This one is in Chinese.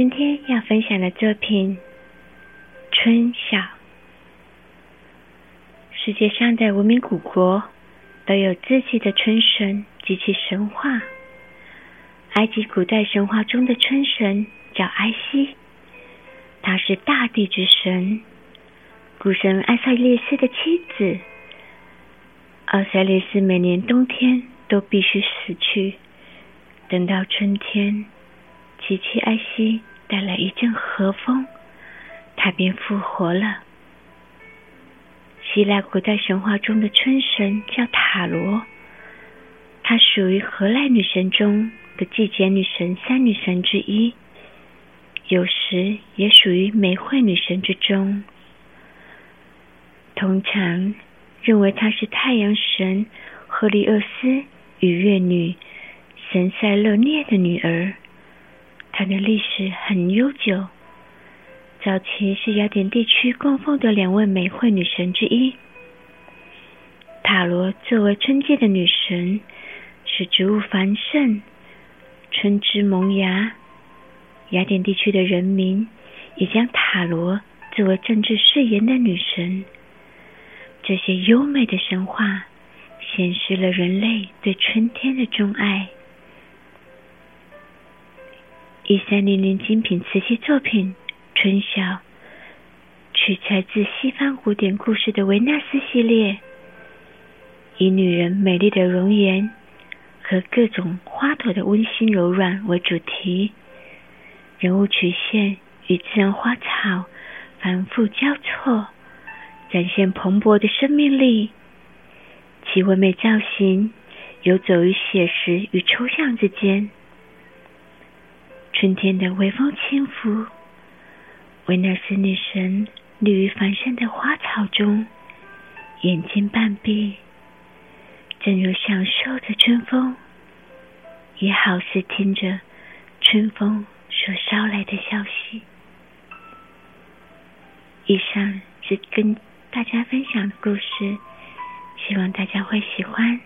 今天要分享的作品《春晓》。世界上的文明古国都有自己的春神及其神话。埃及古代神话中的春神叫埃希，他是大地之神，古神埃塞列斯的妻子。奥塞列斯每年冬天都必须死去，等到春天。琪琪艾希带来一阵和风，他便复活了。希腊古代神话中的春神叫塔罗，她属于荷兰女神中的季节女神三女神之一，有时也属于美惠女神之中。通常认为她是太阳神赫利厄斯与月女神塞勒涅的女儿。它的历史很悠久，早期是雅典地区供奉的两位美惠女神之一。塔罗作为春季的女神，使植物繁盛，春枝萌芽。雅典地区的人民也将塔罗作为政治誓言的女神。这些优美的神话显示了人类对春天的钟爱。一三零零精品瓷器作品《春晓》，取材自西方古典故事的维纳斯系列，以女人美丽的容颜和各种花朵的温馨柔软为主题，人物曲线与自然花草反复交错，展现蓬勃的生命力。其唯美造型游走于写实与抽象之间。春天的微风轻拂，维纳斯女神立于繁盛的花草中，眼睛半闭，正如享受着春风，也好似听着春风所捎来的消息。以上是跟大家分享的故事，希望大家会喜欢